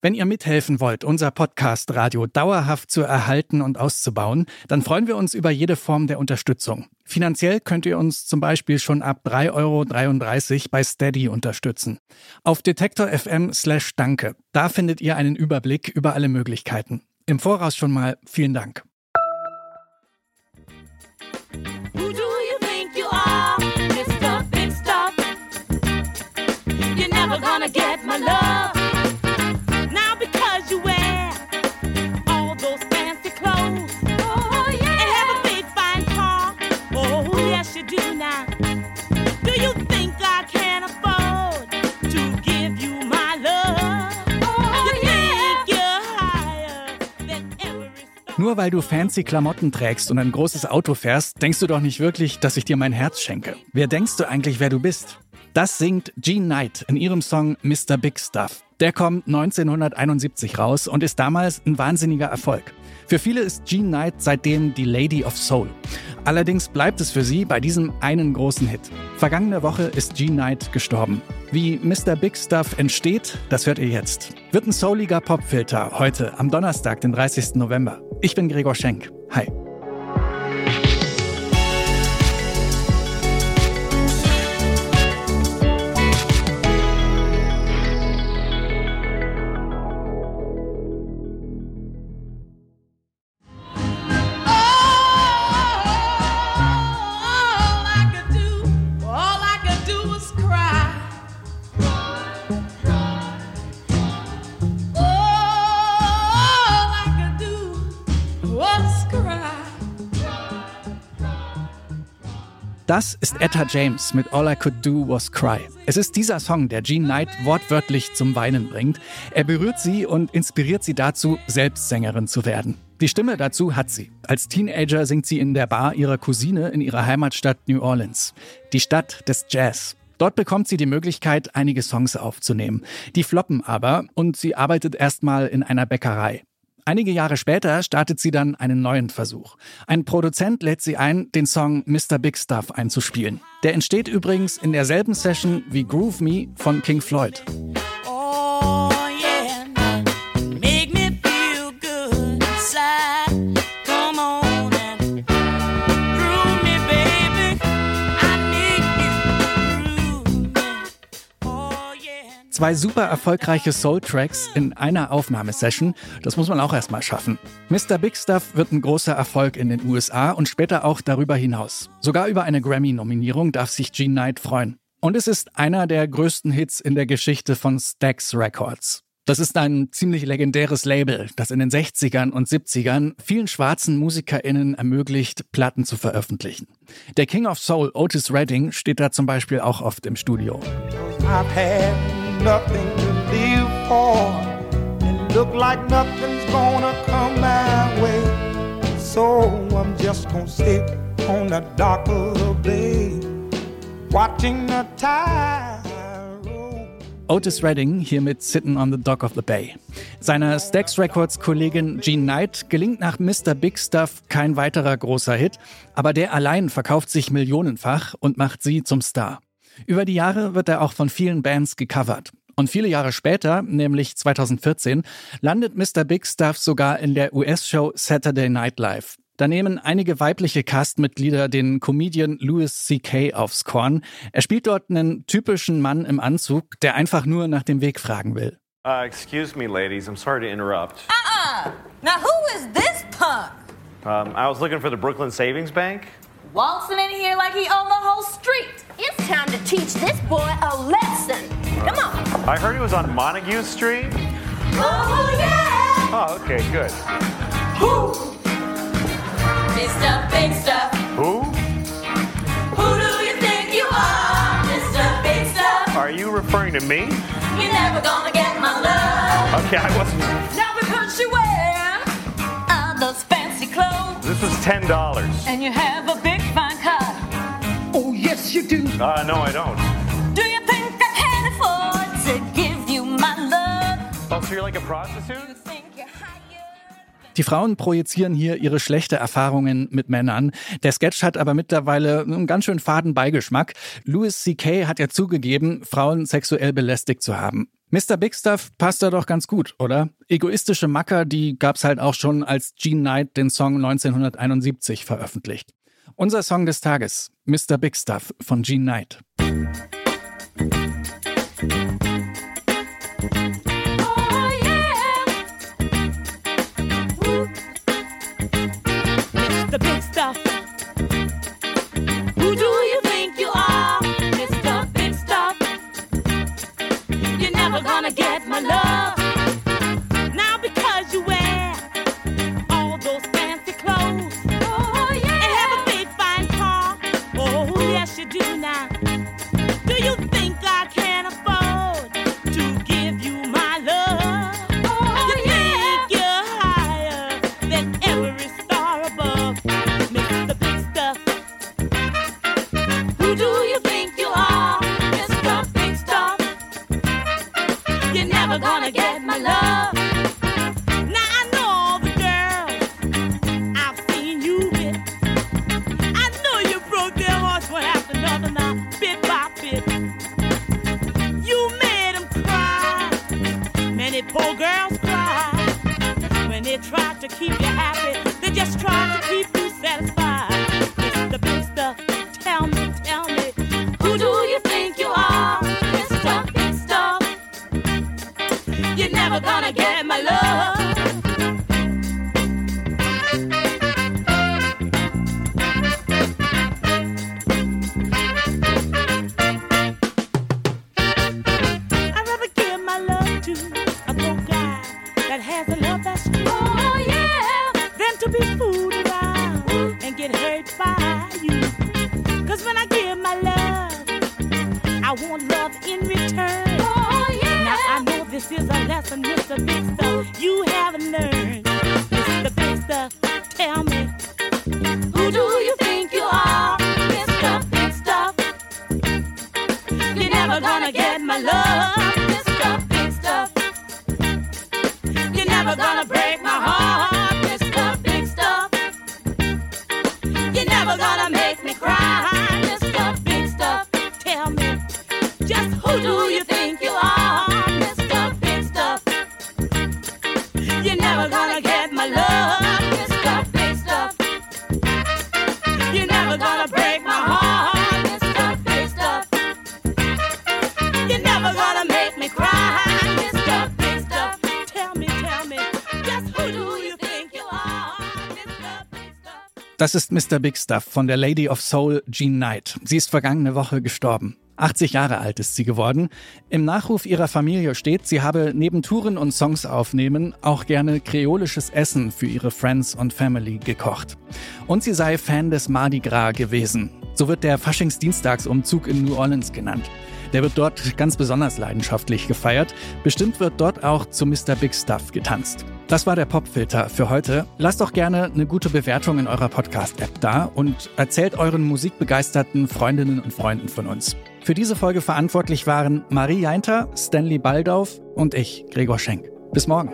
Wenn ihr mithelfen wollt, unser Podcast Radio dauerhaft zu erhalten und auszubauen, dann freuen wir uns über jede Form der Unterstützung. Finanziell könnt ihr uns zum Beispiel schon ab 3,33 Euro bei Steady unterstützen. Auf Detektor FM slash Danke. Da findet ihr einen Überblick über alle Möglichkeiten. Im Voraus schon mal vielen Dank. Nur weil du fancy Klamotten trägst und ein großes Auto fährst, denkst du doch nicht wirklich, dass ich dir mein Herz schenke. Wer denkst du eigentlich, wer du bist? Das singt Jean Knight in ihrem Song Mr. Big Stuff. Der kommt 1971 raus und ist damals ein wahnsinniger Erfolg. Für viele ist Jean Knight seitdem die Lady of Soul. Allerdings bleibt es für sie bei diesem einen großen Hit. Vergangene Woche ist Jean Knight gestorben. Wie Mr. Big Stuff entsteht, das hört ihr jetzt. Wird ein souliger Popfilter heute am Donnerstag, den 30. November. Ich bin Gregor Schenk. Hi. Das ist Etta James mit All I Could Do Was Cry. Es ist dieser Song, der Jean Knight wortwörtlich zum Weinen bringt. Er berührt sie und inspiriert sie dazu, selbst Sängerin zu werden. Die Stimme dazu hat sie. Als Teenager singt sie in der Bar ihrer Cousine in ihrer Heimatstadt New Orleans. Die Stadt des Jazz. Dort bekommt sie die Möglichkeit, einige Songs aufzunehmen. Die floppen aber und sie arbeitet erstmal in einer Bäckerei. Einige Jahre später startet sie dann einen neuen Versuch. Ein Produzent lädt sie ein, den Song Mr. Big Stuff einzuspielen. Der entsteht übrigens in derselben Session wie Groove Me von King Floyd. Zwei super erfolgreiche Soul-Tracks in einer Aufnahmesession, das muss man auch erstmal schaffen. Mr. Big Stuff wird ein großer Erfolg in den USA und später auch darüber hinaus. Sogar über eine Grammy-Nominierung darf sich Jean Knight freuen. Und es ist einer der größten Hits in der Geschichte von Stax Records. Das ist ein ziemlich legendäres Label, das in den 60ern und 70ern vielen schwarzen MusikerInnen ermöglicht, Platten zu veröffentlichen. Der King of Soul, Otis Redding, steht da zum Beispiel auch oft im Studio. Nothing to live for. It look like nothing's gonna come my way. So I'm just gonna sit on the dock of the bay, watching the tide. Otis Redding hier mit Sitting on the Dock of the Bay. Seiner Stax Records Kollegin Jean Knight gelingt nach Mr. Big Stuff kein weiterer großer Hit, aber der allein verkauft sich millionenfach und macht sie zum Star. Über die Jahre wird er auch von vielen Bands gecovert. Und viele Jahre später, nämlich 2014, landet Mr. Big Stuff sogar in der US-Show Saturday Night Live. Da nehmen einige weibliche Castmitglieder den Comedian Louis C.K. aufs Korn. Er spielt dort einen typischen Mann im Anzug, der einfach nur nach dem Weg fragen will. Uh, excuse me, ladies. I'm sorry to interrupt. Uh-uh. Now who is this punk? Um, I was looking for the Brooklyn Savings Bank. Waltzing in here like he owned teach this boy a lesson. Come on. I heard he was on Montague Street. Oh, yeah. Oh, okay, good. Who? Mr. Big Stuff. Who? Who do you think you are, Mr. Big Stuff? Are you referring to me? You're never gonna get my love. Okay, I wasn't. Now because you wear all those fancy clothes This is ten dollars. and you have a big yes, you do. Uh, no, I don't. Do you think I can afford to give you my love? Oh, so you're like a prostitute? Die Frauen projizieren hier ihre schlechte Erfahrungen mit Männern. Der Sketch hat aber mittlerweile einen ganz schön faden Beigeschmack. Louis C.K. hat ja zugegeben, Frauen sexuell belästigt zu haben. Mr. Big Stuff passt da doch ganz gut, oder? Egoistische Macker, die gab's halt auch schon, als Gene Knight den Song 1971 veröffentlicht. Unser Song des Tages, Mr. Big Stuff von Gene Knight. Oh Stuff. Want love in return. Oh yeah. Now I know this is a lesson, Mr. Big Stuff, you haven't learned. Mr. Big Stuff, tell me, who do you think you are, Mr. Big Stuff? You're never gonna get my love, Mr. Big Stuff. You're never gonna break my heart, Mr. Big Stuff. You're never gonna who do you think you are, Mr. Big Stuff? You're never gonna get my love? Das ist Mr. Big Stuff von der Lady of Soul, Jean Knight. Sie ist vergangene Woche gestorben. 80 Jahre alt ist sie geworden. Im Nachruf ihrer Familie steht, sie habe neben Touren und Songs aufnehmen auch gerne kreolisches Essen für ihre Friends und Family gekocht. Und sie sei Fan des Mardi Gras gewesen. So wird der Faschingsdienstagsumzug in New Orleans genannt. Der wird dort ganz besonders leidenschaftlich gefeiert. Bestimmt wird dort auch zu Mr. Big Stuff getanzt. Das war der Popfilter für heute. Lasst doch gerne eine gute Bewertung in eurer Podcast-App da und erzählt euren musikbegeisterten Freundinnen und Freunden von uns. Für diese Folge verantwortlich waren Marie Jainter, Stanley Baldauf und ich, Gregor Schenk. Bis morgen.